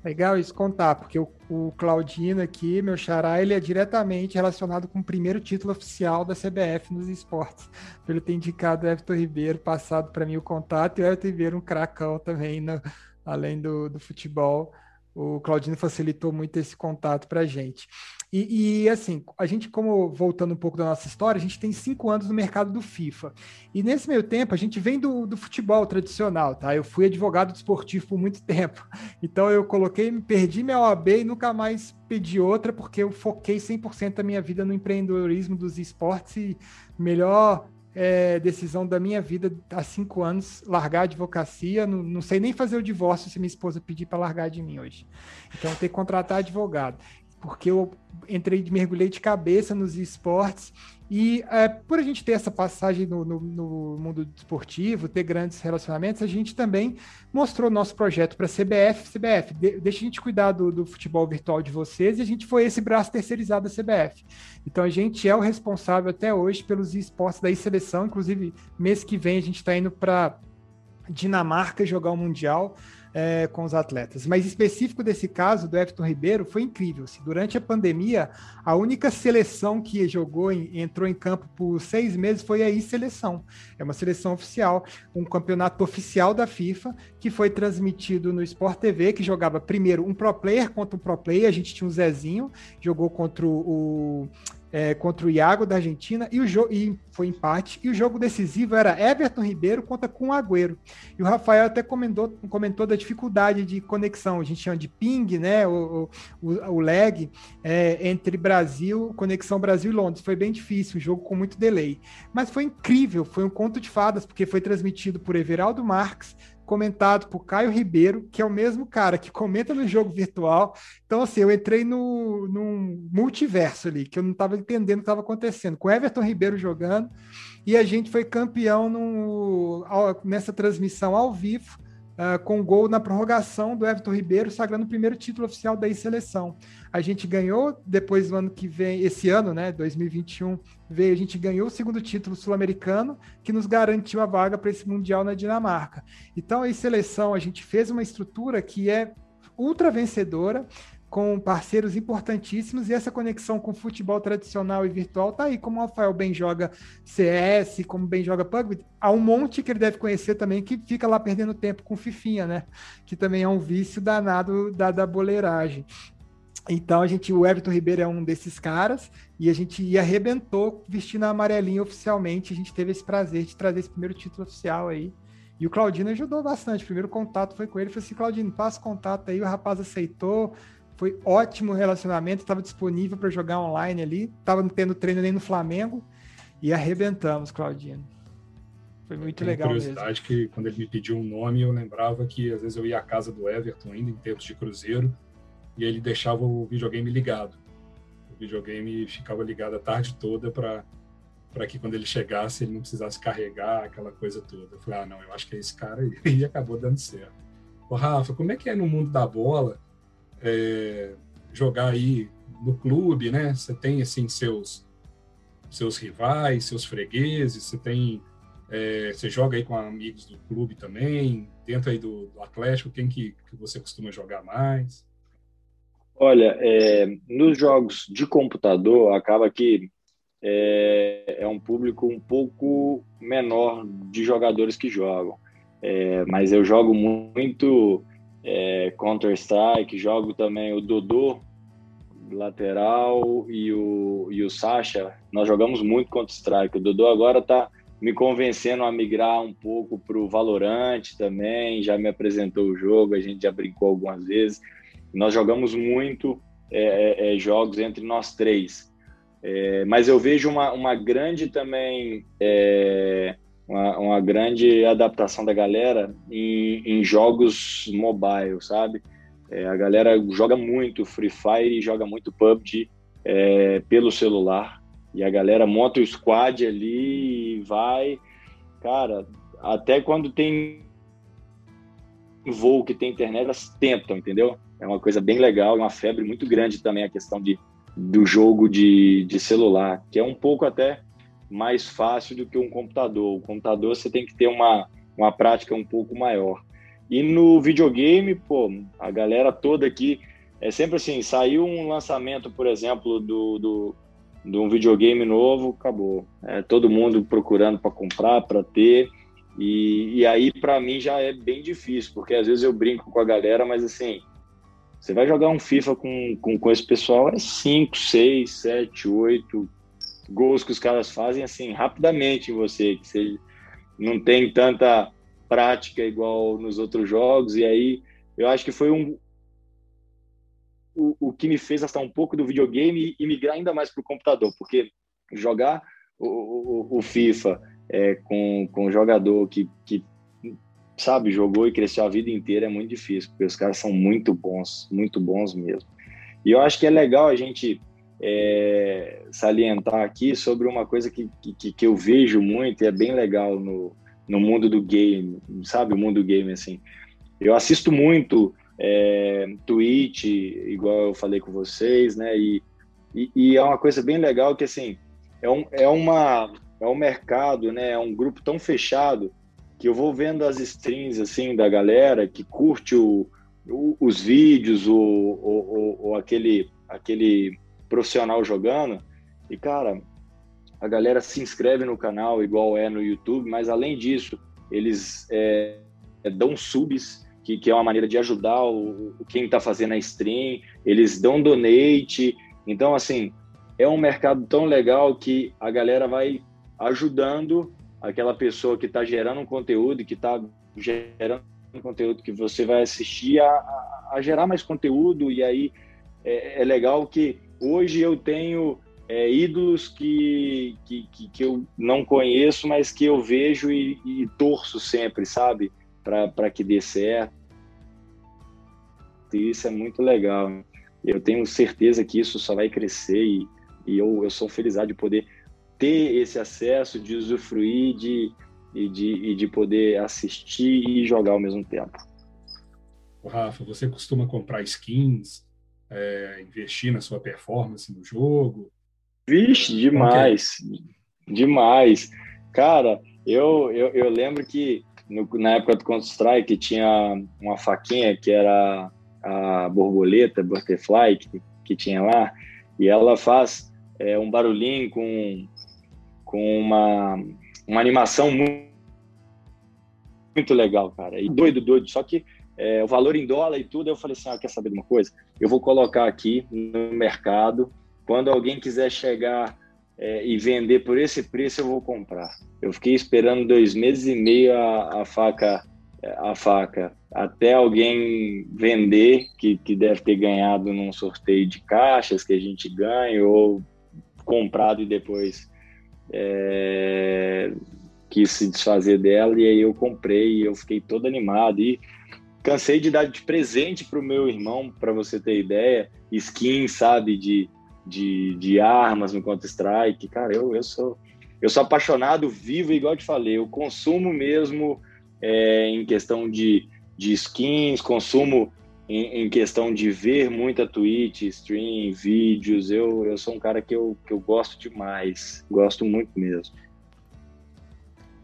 Legal isso contar, porque o, o Claudino aqui, meu xará, ele é diretamente relacionado com o primeiro título oficial da CBF nos esportes. Ele ter indicado o Everton Ribeiro, passado para mim o contato, e o Everton Ribeiro um cracão também, no, além do, do futebol. O Claudino facilitou muito esse contato para a gente. E, e, assim, a gente, como voltando um pouco da nossa história, a gente tem cinco anos no mercado do FIFA. E nesse meio tempo, a gente vem do, do futebol tradicional, tá? Eu fui advogado desportivo por muito tempo. Então eu coloquei, perdi minha OAB e nunca mais pedi outra, porque eu foquei 100% da minha vida no empreendedorismo dos esportes e melhor é, decisão da minha vida há cinco anos, largar a advocacia. Não, não sei nem fazer o divórcio se minha esposa pedir para largar de mim hoje. Então, ter que contratar advogado. Porque eu entrei, mergulhei de cabeça nos esportes e é, por a gente ter essa passagem no, no, no, mundo esportivo, ter grandes relacionamentos, a gente também mostrou nosso projeto para a CBF. CBF, de, deixa a gente cuidar do, do, futebol virtual de vocês, e a gente foi esse braço terceirizado da CBF. Então a gente é o responsável até hoje pelos esportes da seleção, inclusive mês que vem a gente está indo para Dinamarca jogar o Mundial é, com os atletas. Mas específico desse caso do Everton Ribeiro foi incrível. Assim, durante a pandemia, a única seleção que jogou, em, entrou em campo por seis meses foi a I-Seleção. É uma seleção oficial, um campeonato oficial da FIFA, que foi transmitido no Sport TV, que jogava primeiro um pro player contra um pro player. A gente tinha o Zezinho, jogou contra o é, contra o Iago da Argentina e o jogo foi empate. E o jogo decisivo era Everton Ribeiro contra com Agüero. E o Rafael até comentou, comentou da dificuldade de conexão. A gente chama de ping né? O, o, o lag é, entre Brasil conexão Brasil e Londres. Foi bem difícil o jogo com muito delay. Mas foi incrível foi um conto de fadas porque foi transmitido por Everaldo Marques comentado por Caio Ribeiro, que é o mesmo cara que comenta no jogo virtual. Então, assim, eu entrei no, num multiverso ali, que eu não estava entendendo o que estava acontecendo, com Everton Ribeiro jogando, e a gente foi campeão no, nessa transmissão ao vivo Uh, com gol na prorrogação do Everton Ribeiro, sagrando o primeiro título oficial da seleção. A gente ganhou, depois do ano que vem, esse ano, né, 2021, veio, a gente ganhou o segundo título sul-americano, que nos garantiu a vaga para esse Mundial na Dinamarca. Então, a seleção, a gente fez uma estrutura que é ultra vencedora, com parceiros importantíssimos e essa conexão com futebol tradicional e virtual tá aí, como o Rafael bem joga CS, como bem joga PUBG, há um monte que ele deve conhecer também que fica lá perdendo tempo com Fifinha, né? Que também é um vício danado da, da boleiragem. Então a gente, o Everton Ribeiro é um desses caras e a gente arrebentou vestindo a amarelinha oficialmente. A gente teve esse prazer de trazer esse primeiro título oficial aí. E o Claudino ajudou bastante. O primeiro contato foi com ele. Falei assim: Claudino, passa contato aí. O rapaz aceitou foi ótimo relacionamento, estava disponível para jogar online ali, estava tendo treino nem no Flamengo e arrebentamos, Claudino. Foi muito legal curiosidade mesmo. que quando ele me pediu um nome, eu lembrava que às vezes eu ia à casa do Everton ainda em tempos de cruzeiro e ele deixava o videogame ligado. O videogame ficava ligado a tarde toda para para que quando ele chegasse ele não precisasse carregar aquela coisa toda. Eu falei, ah, não, eu acho que é esse cara aí. E acabou dando certo. Ô, Rafa, como é que é no mundo da bola? É, jogar aí no clube, né? Você tem assim seus seus rivais, seus fregueses, você tem é, você joga aí com amigos do clube também, dentro aí do, do Atlético, quem que, que, você costuma jogar mais? Olha, é, nos jogos de computador acaba que é, é, um público um pouco menor de jogadores que jogam, é, mas eu jogo muito é, Counter-Strike, jogo também o Dodô, lateral, e o, e o Sasha. Nós jogamos muito Counter-Strike. O Dodô agora está me convencendo a migrar um pouco para o Valorant também, já me apresentou o jogo, a gente já brincou algumas vezes. Nós jogamos muito é, é, é jogos entre nós três. É, mas eu vejo uma, uma grande também é, uma, uma grande adaptação da galera em, em jogos mobile, sabe? É, a galera joga muito Free Fire e joga muito PUBG é, pelo celular. E a galera monta o squad ali e vai. Cara, até quando tem voo que tem internet, elas tentam, entendeu? É uma coisa bem legal, é uma febre muito grande também a questão de, do jogo de, de celular, que é um pouco até mais fácil do que um computador. O computador você tem que ter uma, uma prática um pouco maior. E no videogame, pô, a galera toda aqui é sempre assim, saiu um lançamento, por exemplo, do, do de um videogame novo, acabou. É, todo mundo procurando para comprar, para ter. E, e aí, para mim, já é bem difícil, porque às vezes eu brinco com a galera, mas assim, você vai jogar um FIFA com, com, com esse pessoal, é 5, 6, 7, 8, gols que os caras fazem assim rapidamente em você, que você não tem tanta prática igual nos outros jogos e aí eu acho que foi um o, o que me fez gastar um pouco do videogame e, migrar ainda mais para o computador, porque jogar o, o, o FIFA é, com, com um jogador que, que, sabe, jogou e cresceu a vida inteira é muito difícil, porque os caras são muito bons, muito bons mesmo. E eu acho que é legal a gente é, salientar aqui sobre uma coisa que, que, que, eu vejo muito e é bem legal no, no mundo do game, sabe, o mundo do game, assim. Eu assisto muito é, Twitch, igual eu falei com vocês, né, e, e, e é uma coisa bem legal que, assim, é, um, é, uma, é um mercado, né, é um grupo tão fechado que eu vou vendo as streams, assim, da galera que curte o, o os vídeos, o, o, o, aquele, aquele profissional jogando, e, cara, a galera se inscreve no canal igual é no YouTube, mas além disso, eles é, dão subs, que, que, é uma maneira de ajudar o, quem está fazendo a stream, eles dão donate, então, assim, é um mercado tão legal que a galera vai ajudando aquela pessoa que está gerando um conteúdo, que está gerando um conteúdo que você vai assistir a, a, a gerar mais conteúdo. E aí é, é, legal que hoje eu tenho é, ídolos que, que, que, que, eu não conheço, mas que eu vejo e, e torço sempre, sabe? Para que dê certo. E isso é muito legal. Eu tenho certeza que isso só vai crescer e e eu, eu sou feliz de poder ter esse acesso, de usufruir de, e, de, e de poder assistir e jogar ao mesmo tempo. Rafa, você costuma comprar skins, é, investir na sua performance no jogo? Vixe, é? demais, é? demais. Cara, eu, eu, eu lembro que no, na época do Counter-Strike tinha uma faquinha que era a borboleta, butterfly, que, que tinha lá, e ela faz é, um barulhinho com, com uma, uma animação muito, muito legal, cara. E doido, doido. Só que é, o valor em dólar e tudo, eu falei assim, ah, quer saber de uma coisa? Eu vou colocar aqui no mercado, quando alguém quiser chegar é, e vender por esse preço, eu vou comprar. Eu fiquei esperando dois meses e meio a, a faca a faca até alguém vender que, que deve ter ganhado num sorteio de caixas que a gente ganha ou comprado e depois é, quis se desfazer dela. E aí eu comprei e eu fiquei todo animado. E cansei de dar de presente para o meu irmão, para você ter ideia, skin, sabe, de, de, de armas no Counter-Strike. Cara, eu, eu, sou, eu sou apaixonado, vivo, igual eu te falei, eu consumo mesmo é, em questão de, de skins, consumo em, em, questão de ver muita Twitch, stream, vídeos, eu, eu sou um cara que eu, que eu gosto demais, gosto muito mesmo.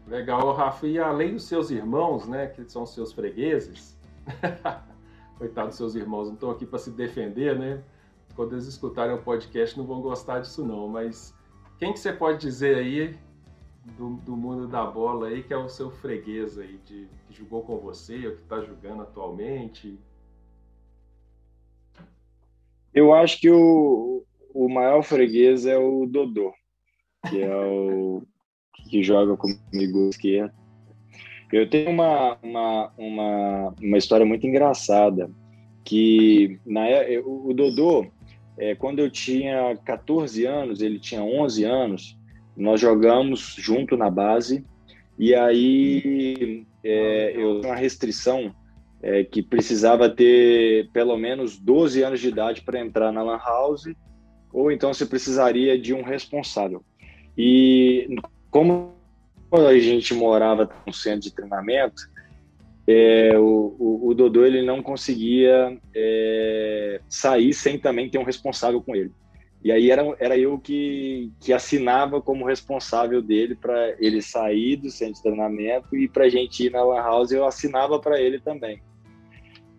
Legal, Rafa. E além dos seus irmãos, né, que são seus fregueses, coitados dos seus irmãos, não estão aqui para se defender, né? Quando eles escutarem o podcast não vão gostar disso não, mas quem que você pode dizer aí do, do mundo da bola aí que é o seu freguês aí, de, que jogou com você, ou que está jogando atualmente? Eu acho que o, o maior freguês é o Dodô, que é o que joga comigo esquerdo. Eu tenho uma, uma, uma, uma história muito engraçada, que na, é, o, o Dodô, é, quando eu tinha 14 anos, ele tinha 11 anos, nós jogamos junto na base, e aí é, eu tenho uma restrição é, que precisava ter pelo menos 12 anos de idade para entrar na Lan House, ou então você precisaria de um responsável. E como a gente morava no centro de treinamento, é, o, o, o, Dodô ele não conseguia é, sair sem também ter um responsável com ele. E aí era, era eu que, que assinava como responsável dele para ele sair do centro de treinamento e para a gente ir na Lan House eu assinava para ele também.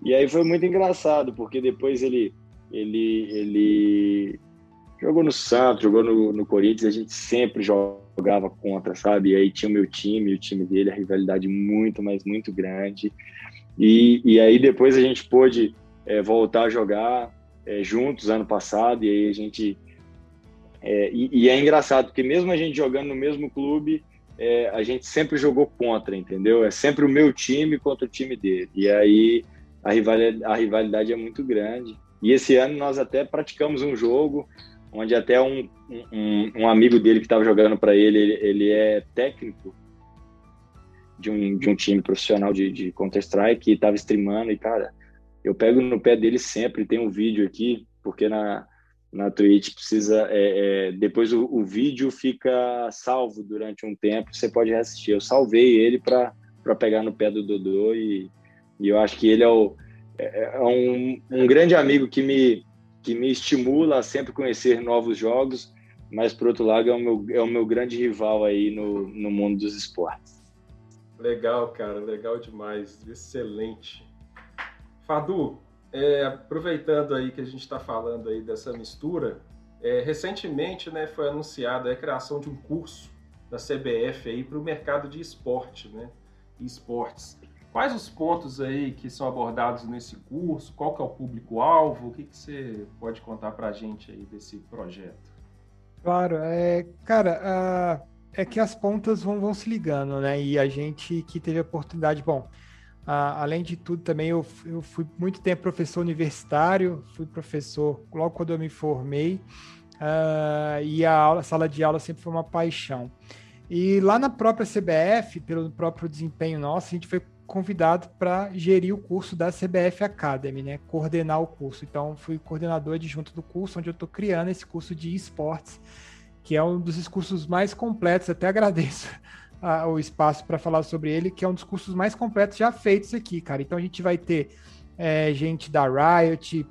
E aí foi muito engraçado, porque depois ele, ele, ele jogou no Santos, jogou no, no Corinthians, a gente sempre jogava contra, sabe? E aí tinha o meu time, o time dele, a rivalidade muito, mas muito grande. E, e aí depois a gente pôde é, voltar a jogar é, juntos ano passado, e aí a gente. É, e, e, é engraçado, porque mesmo a gente jogando no mesmo clube, é, a gente sempre jogou contra, entendeu? É sempre o meu time contra o time dele. E aí a rivalidade, a rivalidade é muito grande. E esse ano nós até praticamos um jogo onde até um, um, um amigo dele que estava jogando para ele, ele, ele, é técnico de um, de um time profissional de, de Counter-Strike e estava streamando e, cara, eu pego no pé dele sempre, tem um vídeo aqui, porque na, na Twitch precisa, é, é, depois o, o, vídeo fica salvo durante um tempo, você pode reassistir. Eu salvei ele para pegar no pé do Dodô e, e eu acho que ele é, o, é, é um, um grande amigo que me, que me estimula a sempre conhecer novos jogos, mas por outro lado é o meu, é o meu grande rival aí no, no mundo dos esportes. Legal, cara, legal demais, excelente. Fadu, é, aproveitando aí que a gente está falando aí dessa mistura, é, recentemente né, foi anunciada a criação de um curso da CBF aí para o mercado de esporte, né? Esportes. Quais os pontos aí que são abordados nesse curso? Qual que é o público-alvo? O que, que você pode contar para a gente aí desse projeto? Claro, é, cara, é que as pontas vão, vão se ligando, né? E a gente que teve a oportunidade, bom, além de tudo também eu, eu fui muito tempo professor universitário, fui professor logo quando eu me formei, uh, e a, aula, a sala de aula sempre foi uma paixão. E lá na própria CBF, pelo próprio desempenho nosso, a gente foi convidado para gerir o curso da CBF Academy, né? Coordenar o curso. Então, fui coordenador adjunto do curso, onde eu estou criando esse curso de esportes, que é um dos cursos mais completos. Até agradeço a, o espaço para falar sobre ele, que é um dos cursos mais completos já feitos aqui, cara. Então, a gente vai ter é, gente da Riot,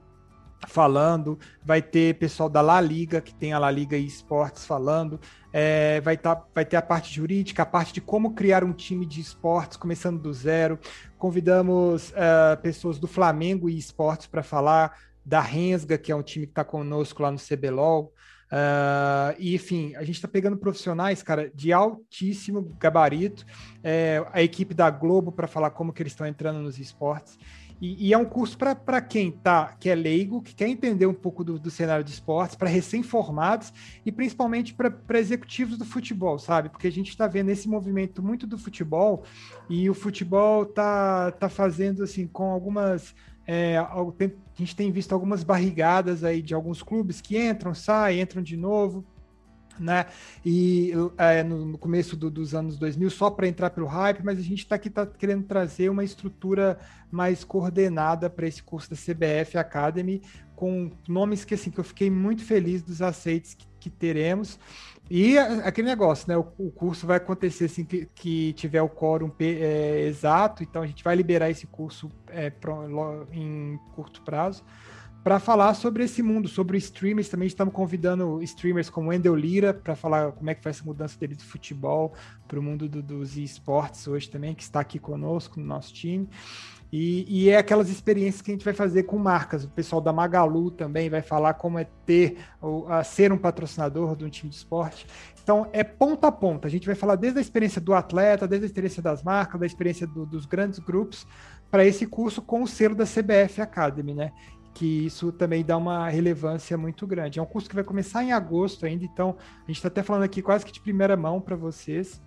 falando, vai ter pessoal da La Liga, que tem a La Liga Esportes falando, é, vai, tá, vai ter a parte jurídica, a parte de como criar um time de esportes, começando do zero. Convidamos uh, pessoas do Flamengo e Esportes para falar, da Rensga, que é um time que está conosco lá no CBLOL. Uh, e enfim, a gente está pegando profissionais, cara, de altíssimo gabarito, é, a equipe da Globo para falar como que eles estão entrando nos esportes. E, e é um curso para quem tá, que é leigo, que quer entender um pouco do, do cenário de esportes, para recém-formados e principalmente para executivos do futebol, sabe? Porque a gente está vendo esse movimento muito do futebol e o futebol tá, tá fazendo assim com algumas. É, a gente tem visto algumas barrigadas aí de alguns clubes que entram, saem, entram de novo né? E é, no, no, começo do, dos anos 2000, só para entrar pelo hype, mas a gente está aqui tá querendo trazer uma estrutura mais coordenada para esse curso da CBF Academy, com nomes que assim que eu fiquei muito feliz dos aceites que, que teremos. E aquele negócio, né? O, o, curso vai acontecer assim que, que tiver o quórum é, exato, então a gente vai liberar esse curso é, pro, em curto prazo para falar sobre esse mundo, sobre streamers. Também estamos convidando streamers como Wendel Lira para falar como é que foi essa mudança dele do futebol para o mundo do, dos esportes hoje também, que está aqui conosco no nosso time. E, e, é aquelas experiências que a gente vai fazer com marcas. O pessoal da Magalu também vai falar como é ter, ou, ser um patrocinador de um time de esporte. Então, é ponta a ponta. A gente vai falar desde a experiência do atleta, desde a experiência das marcas, da experiência do, dos grandes grupos, para esse curso com o selo da CBF Academy, né? Que isso também dá uma relevância muito grande. É um curso que vai começar em agosto ainda, então a gente está até falando aqui quase que de primeira mão para vocês,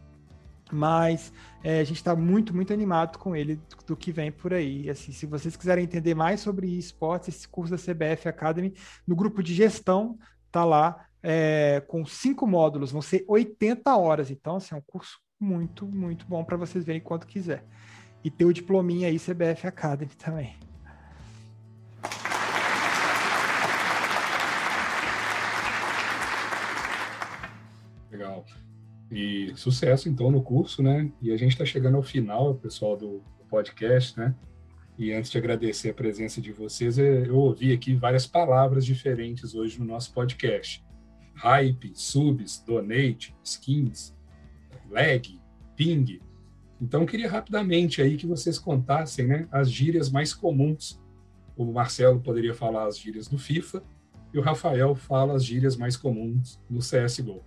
mas é, a gente está muito, muito animado com ele do, do, que vem por aí. Assim, se vocês quiserem entender mais sobre esportes, esse curso da CBF Academy, no grupo de gestão, tá lá é, com cinco módulos, vão ser 80 horas, então assim, é um curso muito, muito bom para vocês verem quanto quiser. E ter o diplominha aí CBF Academy também. Legal. E sucesso, então, no curso, né? E a gente está chegando ao final, pessoal do, podcast, né? E antes de agradecer a presença de vocês, eu ouvi aqui várias palavras diferentes hoje no nosso podcast. Hype, subs, donate, skins, lag, ping. Então, queria rapidamente aí que vocês contassem né, as gírias mais comuns. O Marcelo poderia falar as gírias do FIFA e o Rafael fala as gírias mais comuns no CSGO.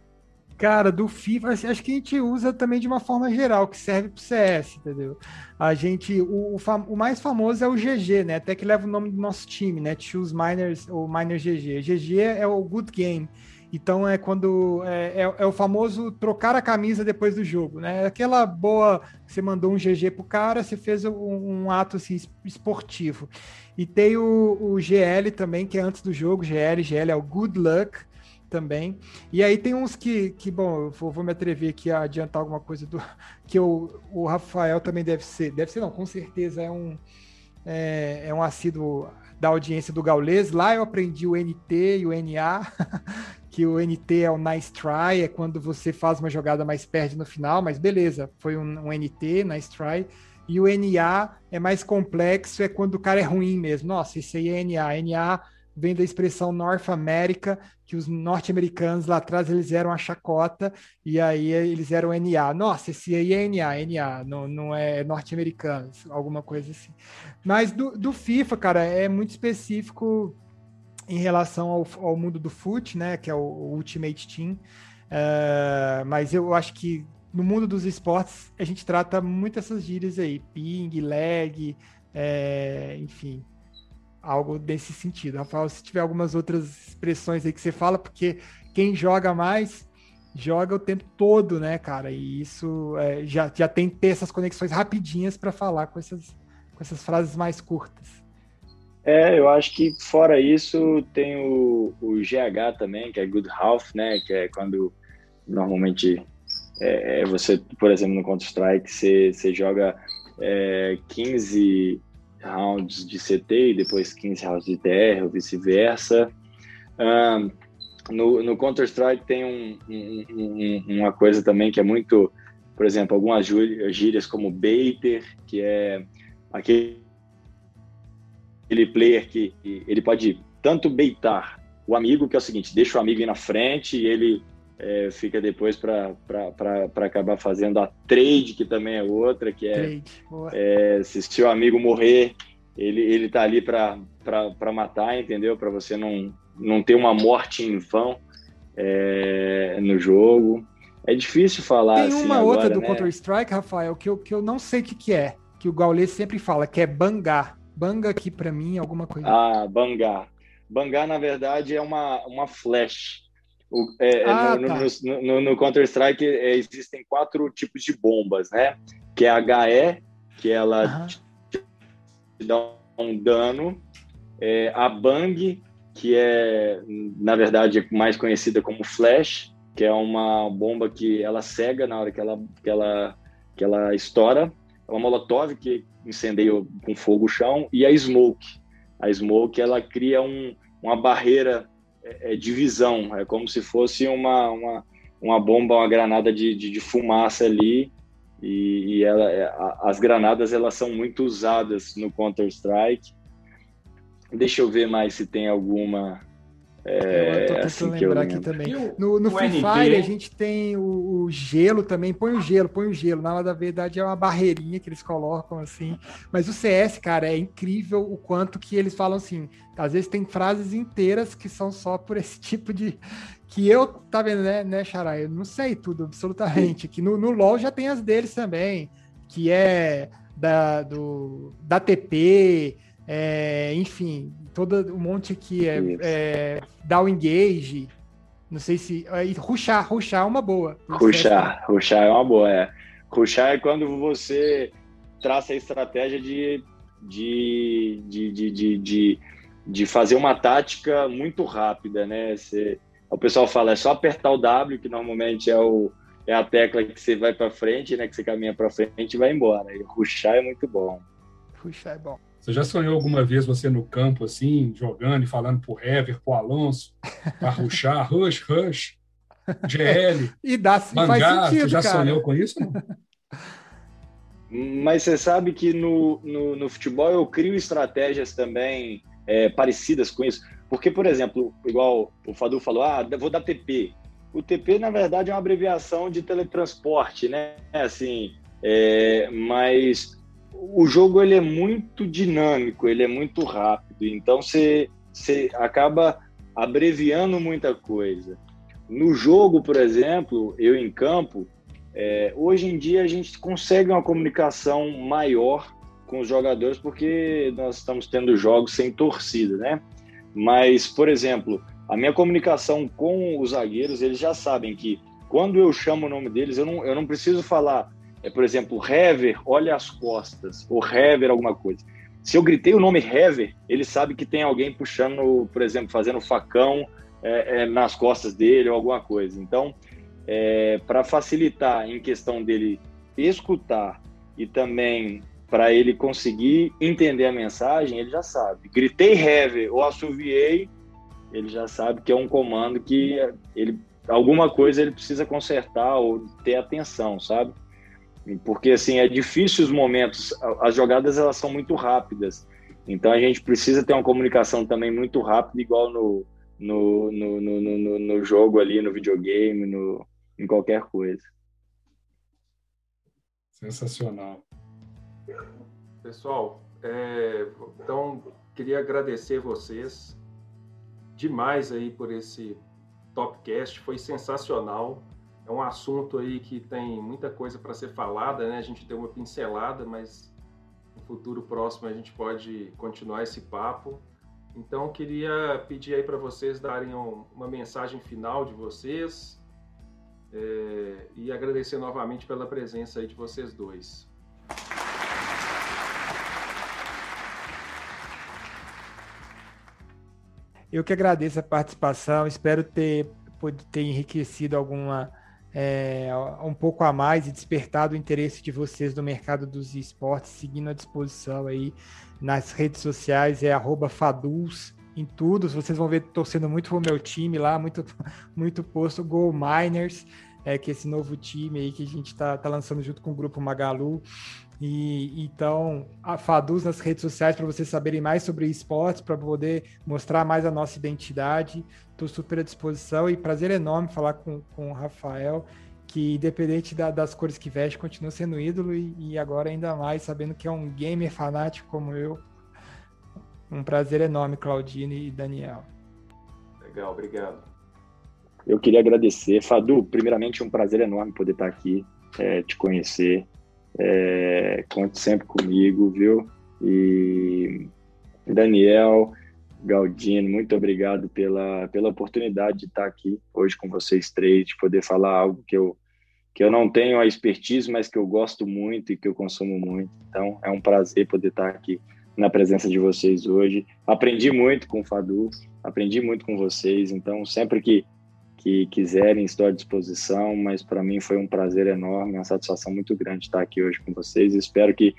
Cara, do FIFA, acho que a gente usa também de uma forma geral, que serve para o CS, entendeu? A gente, o, o, o, mais famoso é o GG, né? Até que leva o nome do nosso time, né? Choose Miners ou Miner GG. GG é o Good Game. Então é quando é, é, é, o famoso trocar a camisa depois do jogo, né? Aquela boa, você mandou um GG pro cara, você fez um, um ato assim, esportivo. E tem o, o, GL também, que é antes do jogo, GL, GL é o Good Luck, também. E aí tem uns que, que bom, eu vou, vou me atrever aqui a adiantar alguma coisa do que eu, o Rafael também deve ser, deve ser não, com certeza é um é, é um assíduo da audiência do Gaules. Lá eu aprendi o NT e o NA, que o NT é o nice try, é quando você faz uma jogada mais perde no final, mas beleza, foi um, um NT, nice try. E o NA é mais complexo, é quando o cara é ruim mesmo. Nossa, isso aí é NA. NA vem da expressão North America, que os norte-americanos lá atrás eles eram a chacota, e aí eles eram NA. Nossa, esse aí é NA, NA, não, não é norte-americano, alguma coisa assim. Mas do, do, FIFA, cara, é muito específico em relação ao, ao mundo do FUT, né, que é o, o Ultimate Team, uh, mas eu acho que no mundo dos esportes a gente trata muito essas gírias aí, ping, lag, é, enfim, algo desse sentido. Rafael, se tiver algumas outras expressões aí que você fala, porque quem joga mais joga o tempo todo, né, cara? E isso é, já, já tem que ter essas conexões rapidinhas para falar com essas, com essas frases mais curtas. É, eu acho que fora isso tem o, o GH também, que é Good Half, né? Que é quando normalmente é, é você, por exemplo, no Counter-Strike, você, você joga é, 15 rounds de CT e depois 15 rounds de TR, ou vice-versa. Um, no, no Counter-Strike tem um, um, um, uma coisa também que é muito, por exemplo, algumas gírias como baiter, que é aquele player que ele pode tanto baitar o amigo, que é o seguinte, deixa o amigo ir na frente e ele é, fica depois para acabar fazendo a trade, que também é outra, que é, é se seu amigo morrer, ele, ele tá ali para matar, entendeu? Para você não, não ter uma morte em vão é, no jogo. É difícil falar Tem assim uma agora, outra do né? Counter-Strike, Rafael, que eu, que eu não sei o que, que é, que o Gaules sempre fala, que é bangar. Banga aqui para mim, alguma coisa. Ah, bangar. Bangar, na verdade, é uma, uma flash. O, é, é ah, no, tá. no, no, no Counter-Strike é, existem quatro tipos de bombas, né? Que é a HE, que ela te, te dá um dano. É, a Bang, que é, na verdade, mais conhecida como Flash, que é uma bomba que ela cega na hora que ela, que ela, que ela estoura. É uma Molotov que incendeia com fogo o chão. E a Smoke. A Smoke, ela cria um, uma barreira é, é, de visão, é como se fosse uma, uma, uma bomba, uma granada de, de, de fumaça ali, e, e ela, é, as granadas elas são muito usadas no Counter Strike. Deixa eu ver mais se tem alguma é, eu tô tentando assim lembrar aqui também. no, no Free Fire a gente tem o, o, gelo também, põe o gelo, põe o gelo. Na verdade é uma barreirinha que eles colocam assim. Mas o CS, cara, é incrível o quanto que eles falam assim. Às vezes tem frases inteiras que são só por esse tipo de. Que eu, tá vendo, né, né Xará? Eu não sei tudo, absolutamente. Que no, no LoL já tem as deles também, que é da, do, da TP, é, enfim, todo um monte aqui é, é down engage. Não sei se. É, ruxar, ruxar é uma boa. Ruxar, ruxar é uma boa, é. Ruxar é quando você traça a estratégia de, de, de, de, de, de, de fazer uma tática muito rápida, né? Você, o pessoal fala, é só apertar o W, que normalmente é, o, é a tecla que você vai para frente, né? Que você caminha para frente e vai embora. E ruxar é muito bom. Ruxar é bom. Você já sonhou alguma vez você no campo, assim, jogando e falando pro Hever, pro Alonso, para ruxar, rush, rush, GL, e dá, faz sentido, Você já cara. sonhou com isso? Mas você sabe que no, no, no, futebol eu crio estratégias também é, parecidas com isso. Porque, por exemplo, igual o Fadu falou, ah, vou dar TP. O TP, na verdade, é uma abreviação de teletransporte, né? Assim, é, mas o jogo ele é muito dinâmico, ele é muito rápido, então você, você acaba abreviando muita coisa. No jogo, por exemplo, eu em campo, é, hoje em dia a gente consegue uma comunicação maior com os jogadores porque nós estamos tendo jogos sem torcida, né? Mas, por exemplo, a minha comunicação com os zagueiros, eles já sabem que quando eu chamo o nome deles, eu não, eu não preciso falar é, por exemplo, Hever, olha as costas, ou Hever, alguma coisa. Se eu gritei o nome Hever, ele sabe que tem alguém puxando, por exemplo, fazendo facão é, é, nas costas dele ou alguma coisa. Então, é, para facilitar em questão dele escutar e também para ele conseguir entender a mensagem, ele já sabe. Gritei heavy ou assoviei, ele já sabe que é um comando que ele alguma coisa ele precisa consertar ou ter atenção, sabe? Porque assim é difícil os momentos, as jogadas elas são muito rápidas, então a gente precisa ter uma comunicação também muito rápida, igual no no, no, no, no, no jogo ali, no videogame, no, em qualquer coisa. Sensacional. Pessoal, é, então queria agradecer vocês demais aí por esse Topcast, foi sensacional. É um assunto aí que tem muita coisa para ser falada, né? A gente deu uma pincelada, mas no futuro próximo a gente pode continuar esse papo. Então queria pedir aí para vocês darem uma mensagem final de vocês é, e agradecer novamente pela presença aí de vocês dois. Eu que agradeço a participação, espero ter, ter enriquecido alguma é, um pouco a mais e despertado o interesse de vocês no mercado dos esportes, seguindo à disposição aí nas redes sociais, é Fadus em tudo. Vocês vão ver torcendo muito pro meu time lá, muito, muito posto Go Miners, é, que é esse novo time aí que a gente está tá lançando junto com o grupo Magalu. E então, a Faduz nas redes sociais para vocês saberem mais sobre esportes, para poder mostrar mais a nossa identidade. Estou super à disposição e prazer enorme falar com, com o Rafael, que independente da, das cores que veste, continua sendo ídolo e, e, agora ainda mais sabendo que é um gamer fanático como eu. Um prazer enorme, Claudine e Daniel. Legal, obrigado. Eu queria agradecer. Fadu, primeiramente, um prazer enorme poder estar aqui, é, te conhecer. É, conte sempre comigo, viu? E Daniel, Galdino, muito obrigado pela, pela oportunidade de estar aqui hoje com vocês três, de poder falar algo que eu, que eu não tenho a expertise, mas que eu gosto muito e que eu consumo muito. Então, é um prazer poder estar aqui na presença de vocês hoje. Aprendi muito com o Fadu, aprendi muito com vocês, então sempre que que quiserem, estou à disposição, mas para mim foi um prazer enorme, uma satisfação muito grande estar aqui hoje com vocês. Espero que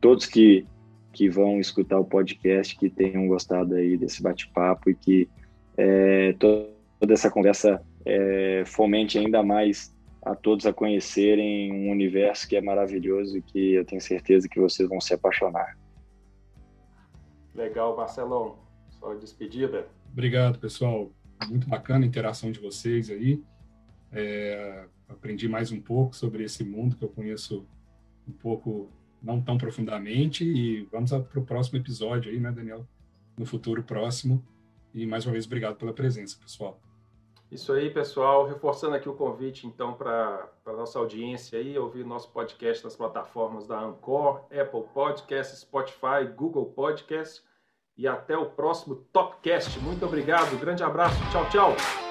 todos que, que vão escutar o podcast que tenham gostado aí desse bate-papo e que é, toda essa conversa é, fomente ainda mais a todos a conhecerem um universo que é maravilhoso e que eu tenho certeza que vocês vão se apaixonar. Legal, Marcelão. Só despedida. Obrigado, pessoal muito bacana a interação de vocês aí. É, aprendi mais um pouco sobre esse mundo que eu conheço um pouco, não tão profundamente. E vamos para o próximo episódio aí, né, Daniel? No futuro próximo. E mais uma vez, obrigado pela presença, pessoal. Isso aí, pessoal. Reforçando aqui o convite, então, para a nossa audiência aí, ouvir nosso podcast nas plataformas da Anchor, Apple Podcasts, Spotify, Google Podcasts e até o próximo Topcast. Muito obrigado, grande abraço, tchau, tchau.